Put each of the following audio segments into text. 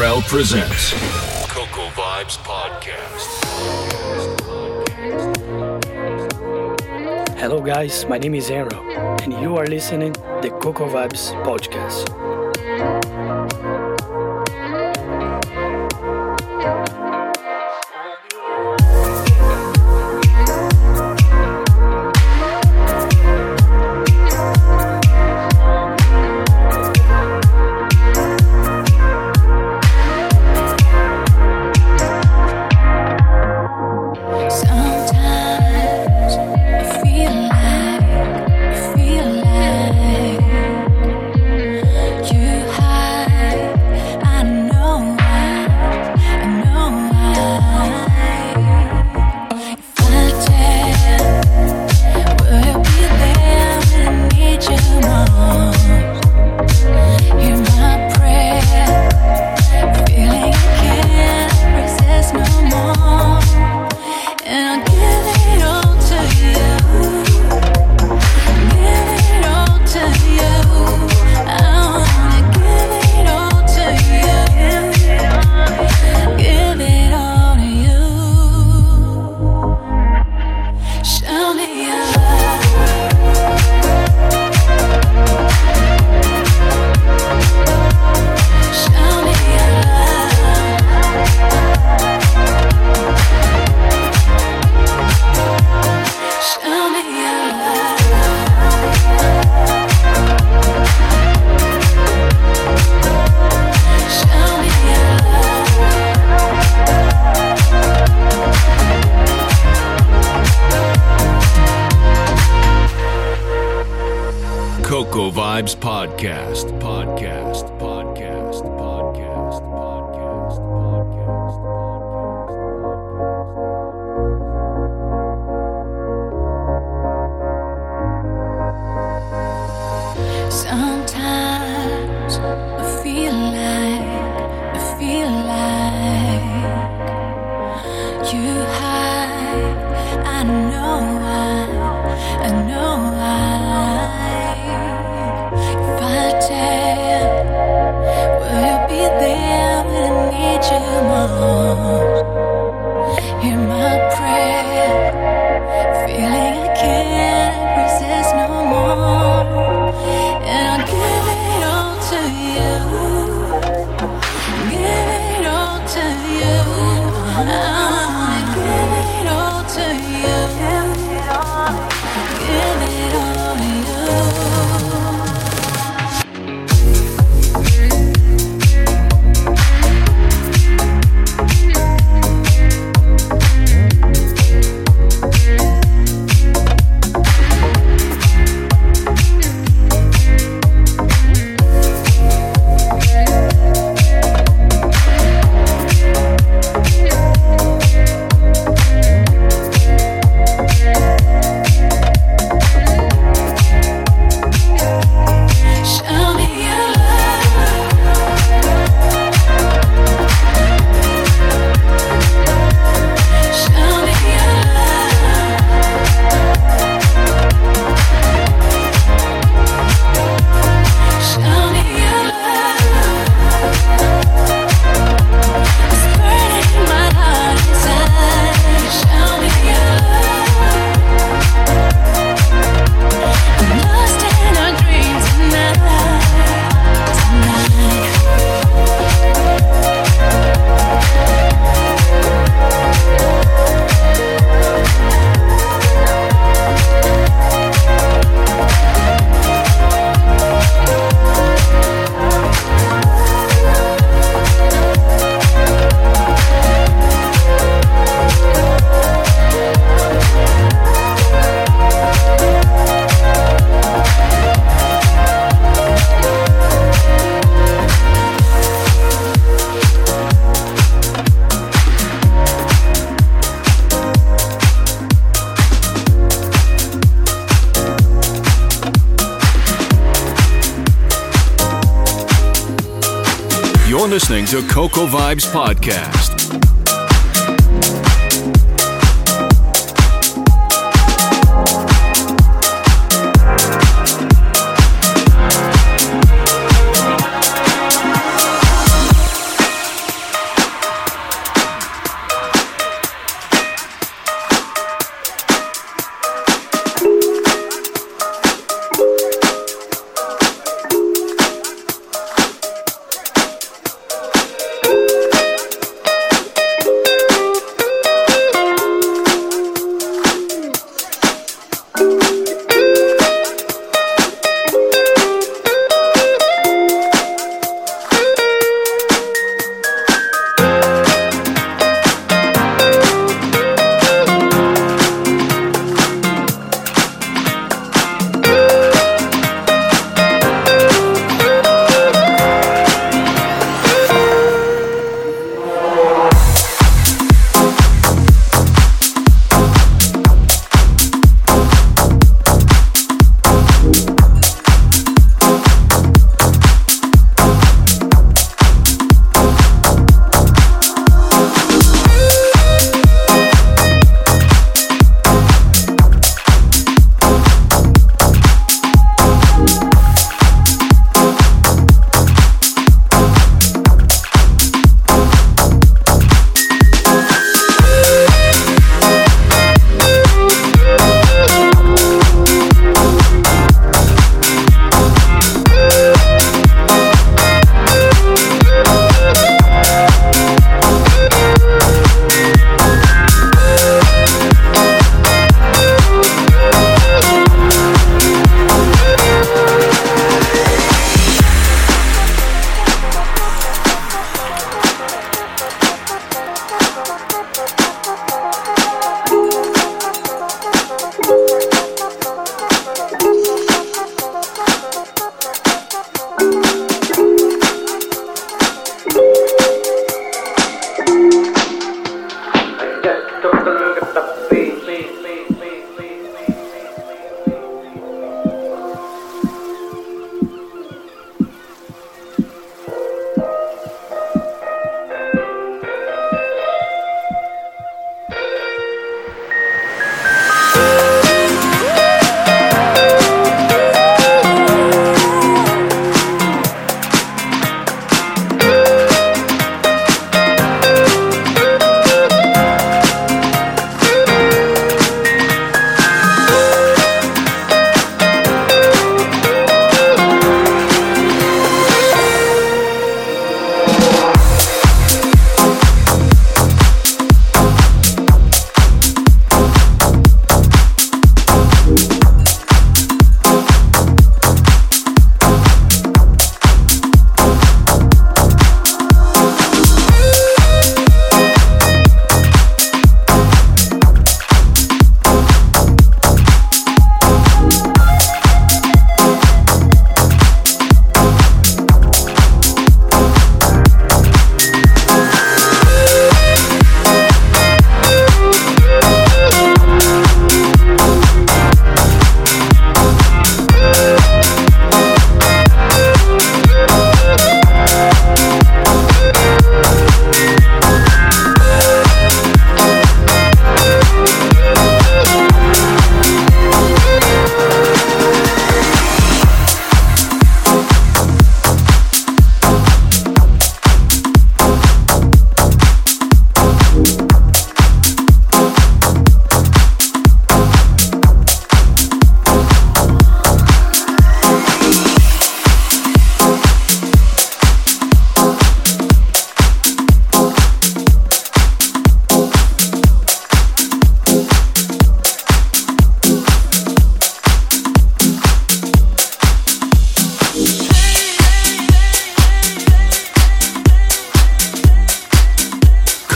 Terrell presents Coco Vibes Podcast. Hello, guys. My name is Aero, and you are listening the Coco Vibes Podcast. Local Vibes Podcast. Podcast. Vibes Podcast.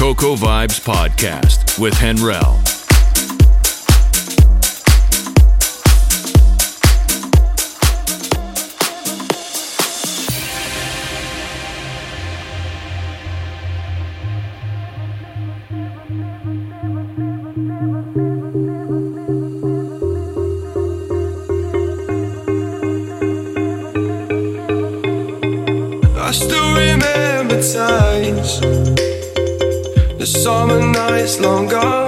Coco Vibes Podcast with Henrell. nights gone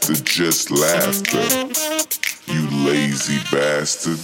after just laughter, you lazy bastard.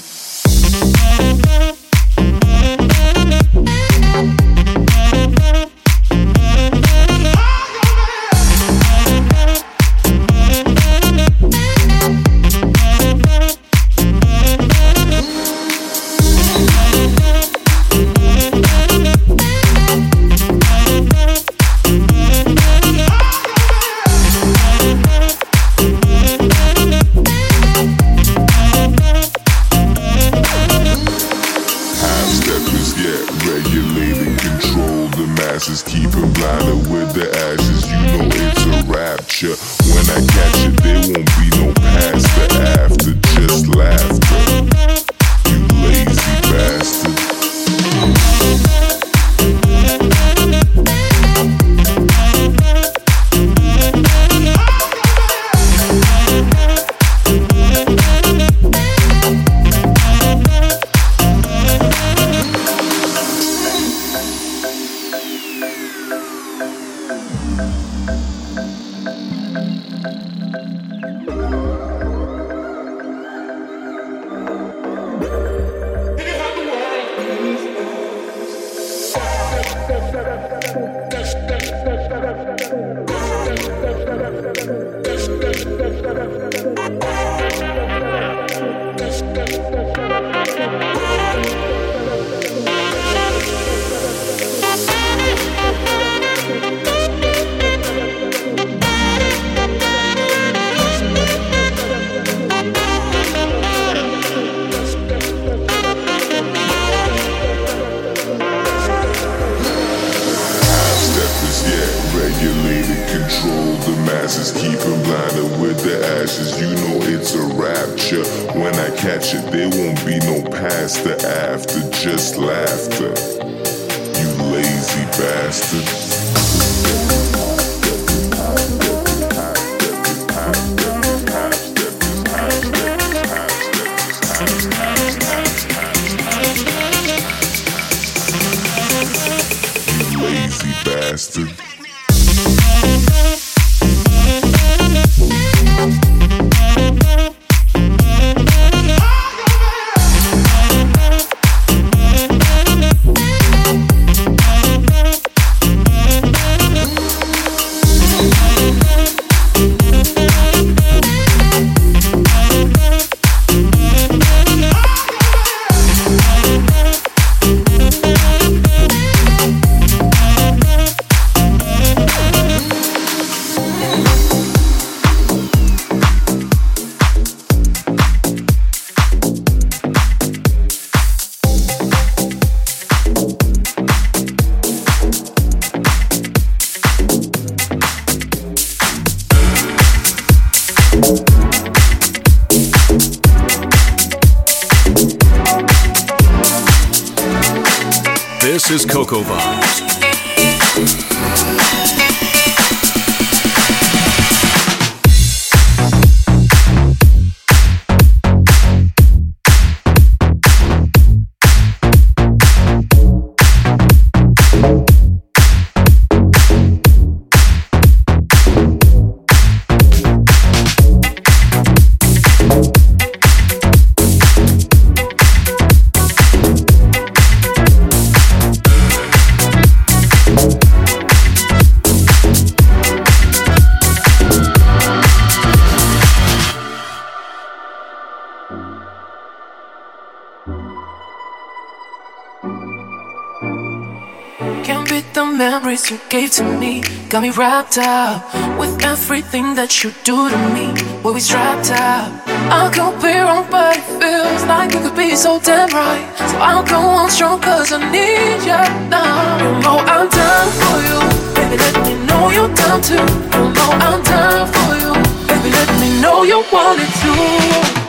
Gave to me. Got me wrapped up with everything that you do to me. Be strapped up. I could be wrong, but it feels like it could be so damn right. So I'll go on strong, cause I need you now. You know I'm down for you. Baby, let me know you're down too. You know I'm down for you. Baby, let me know you want it too.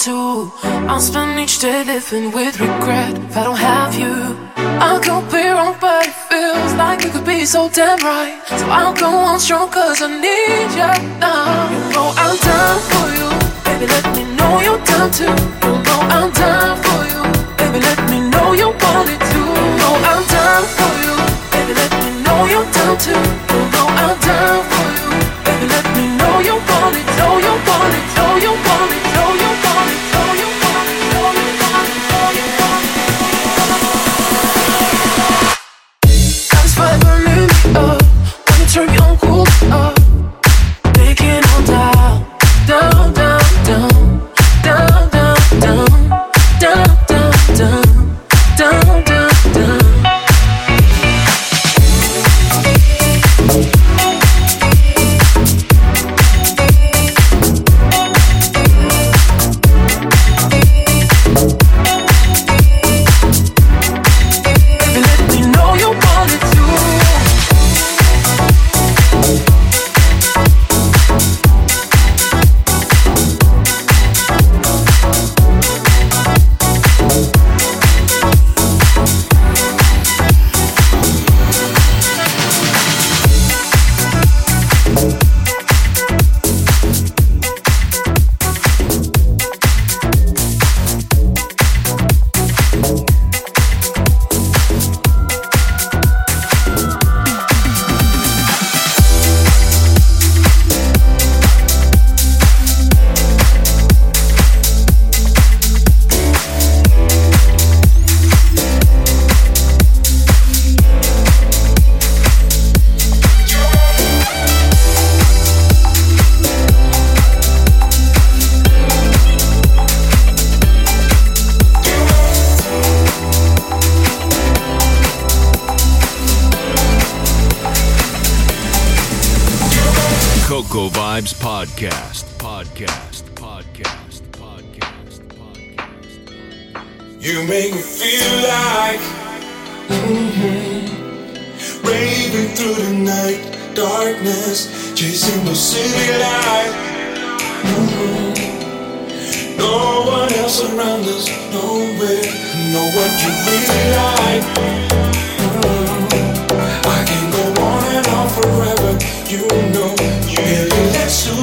too. I'll spend each day living with regret if I don't have you. I could be wrong, but it feels like it could be so damn right. So I'll go on strong, cause I need you now. You know I'm down for you, baby. Let me know you're down too. You know I'm down for you, baby. Let me know you want it too. You know I'm down for you, baby. Let me know you're down too. Will you let you.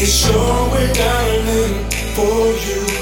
It's sure we're dialing for you.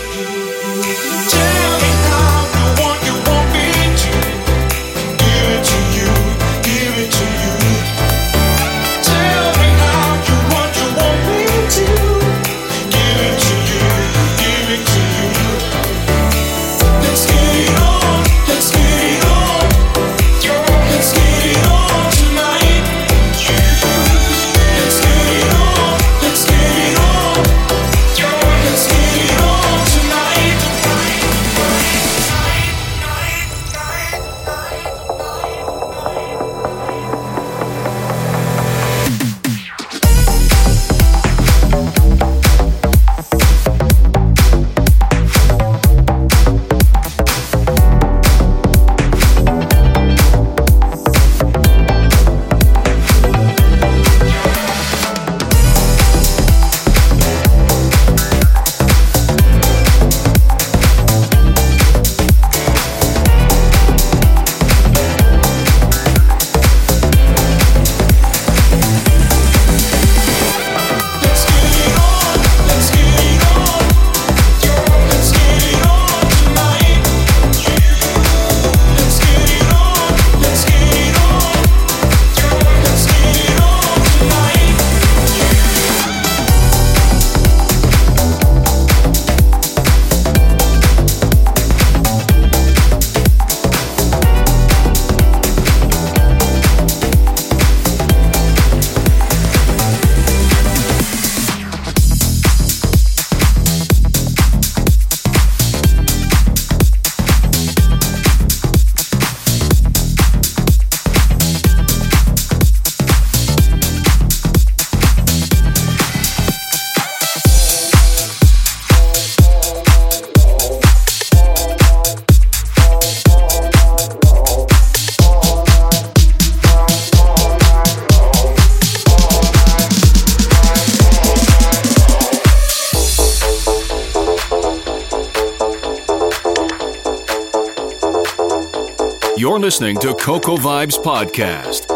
Listening to Coco Vibes Podcast.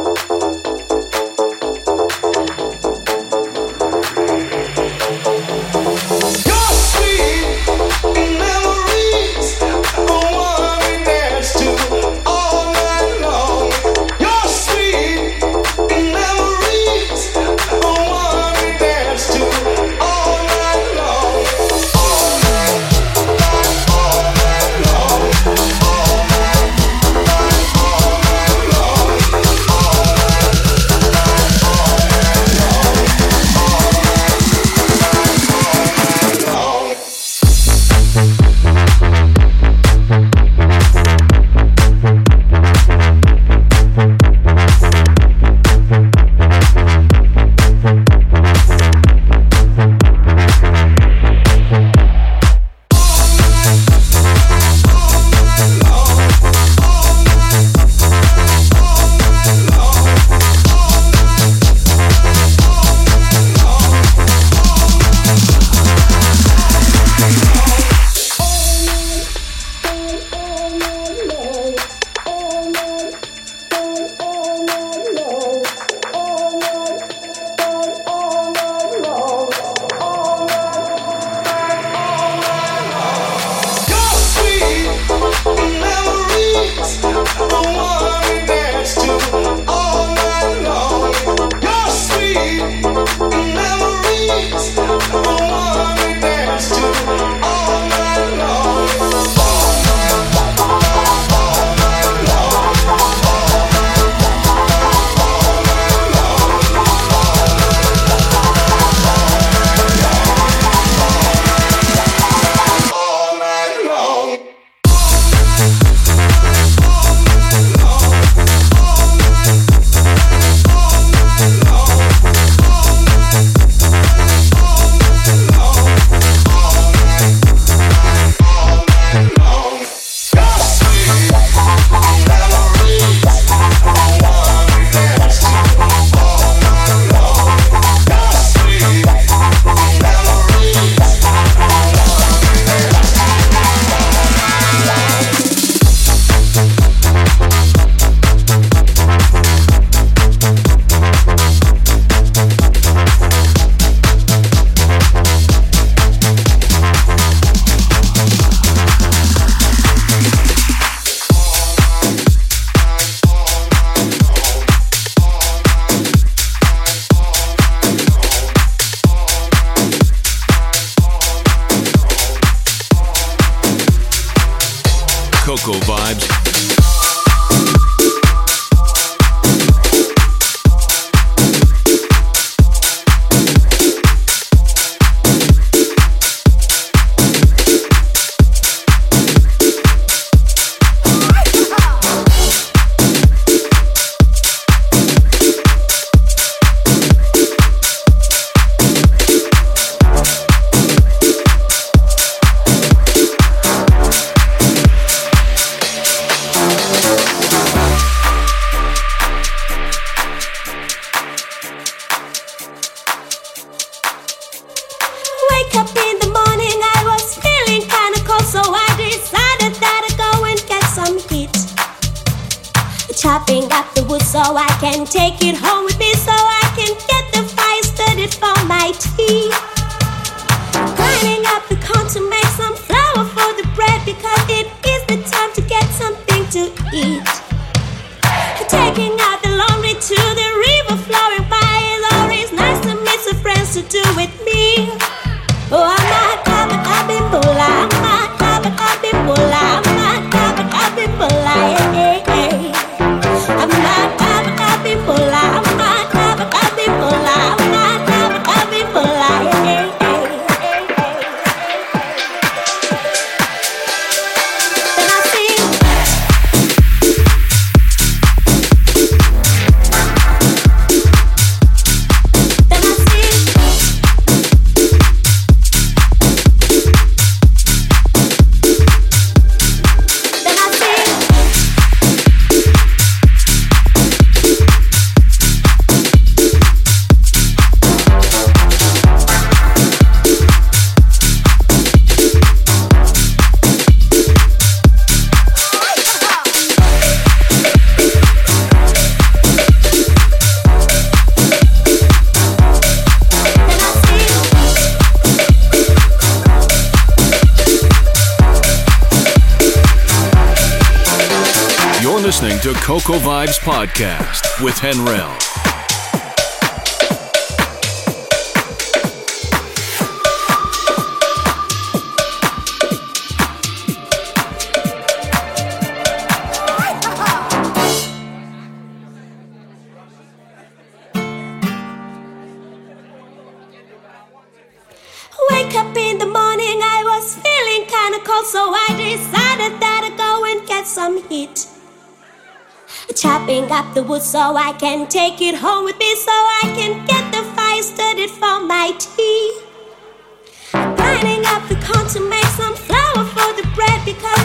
to Coco Vibes Podcast with Henrell. chop the wood so I can take it home with me so I can get the fire started for my tea. I'm grinding up the corn to make some flour for the bread because.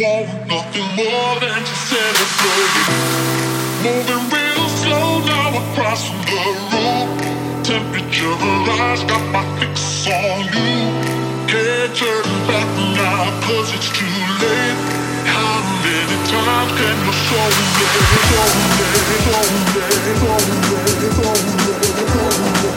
Want nothing more than to celebrate. Moving real slow now across from the room. Temperature rise, got my fix on you. Can't turn back now cause it's too late. How many times can your soul let, soul let, soul let, soul let, soul let, soul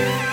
Now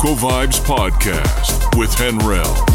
Coco Vibes Podcast with Henrell.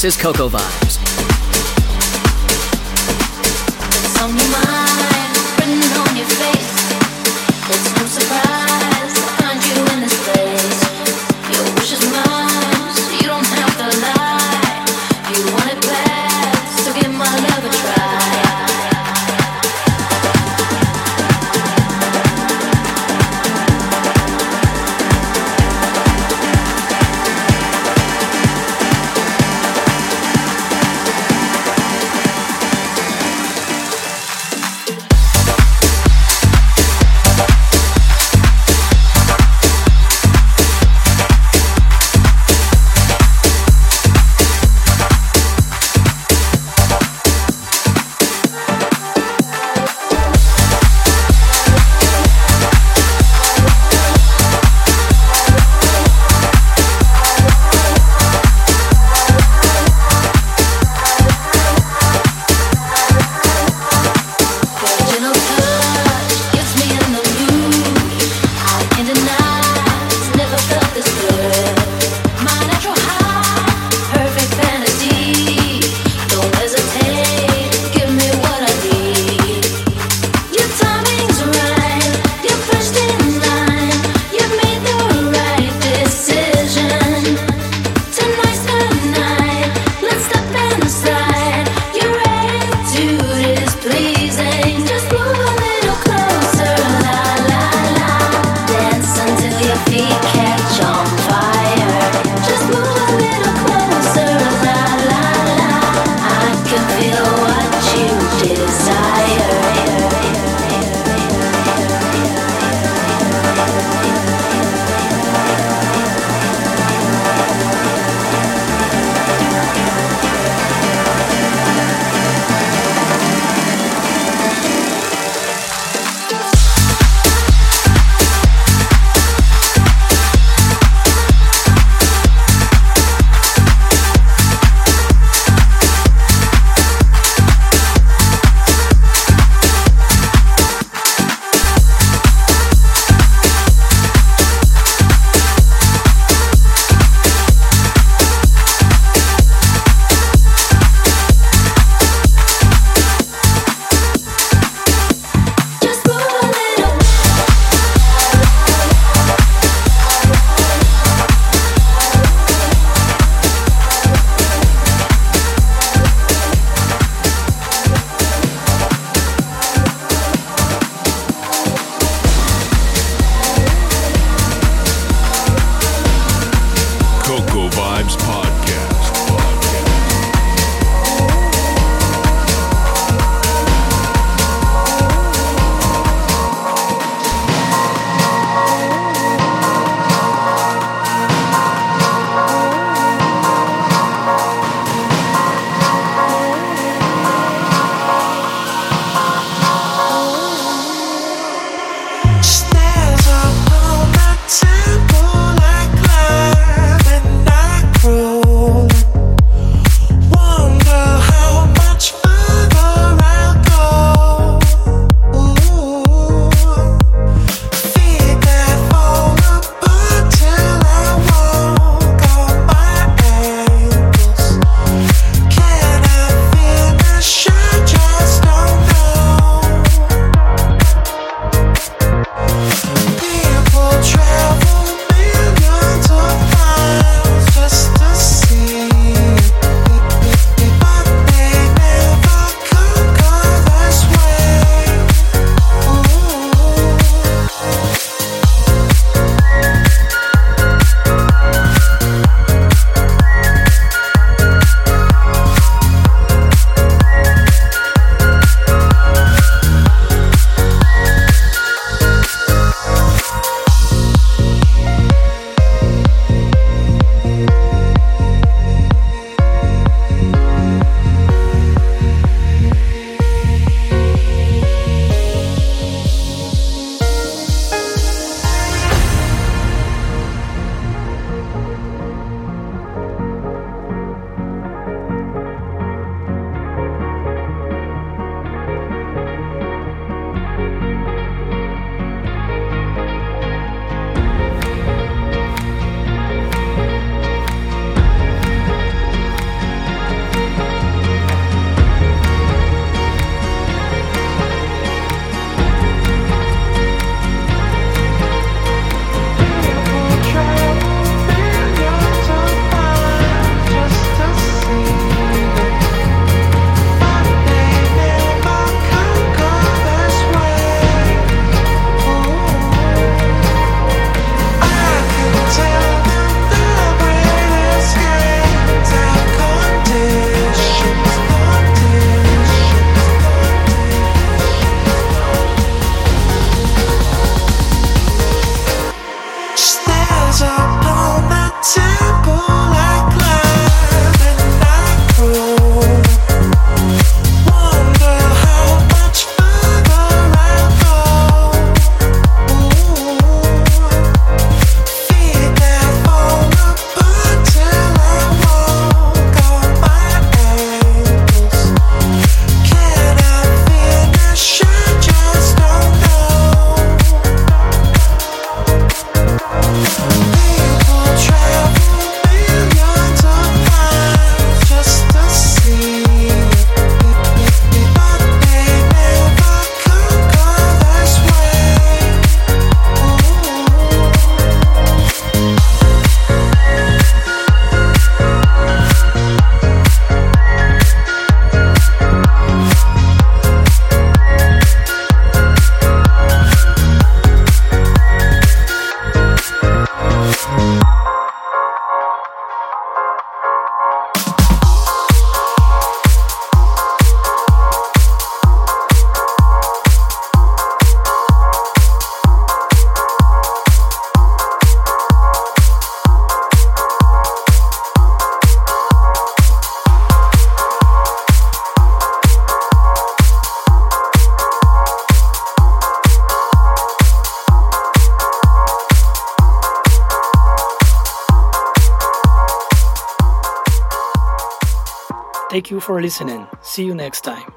This is Coco Vibes. For listening. See you next time.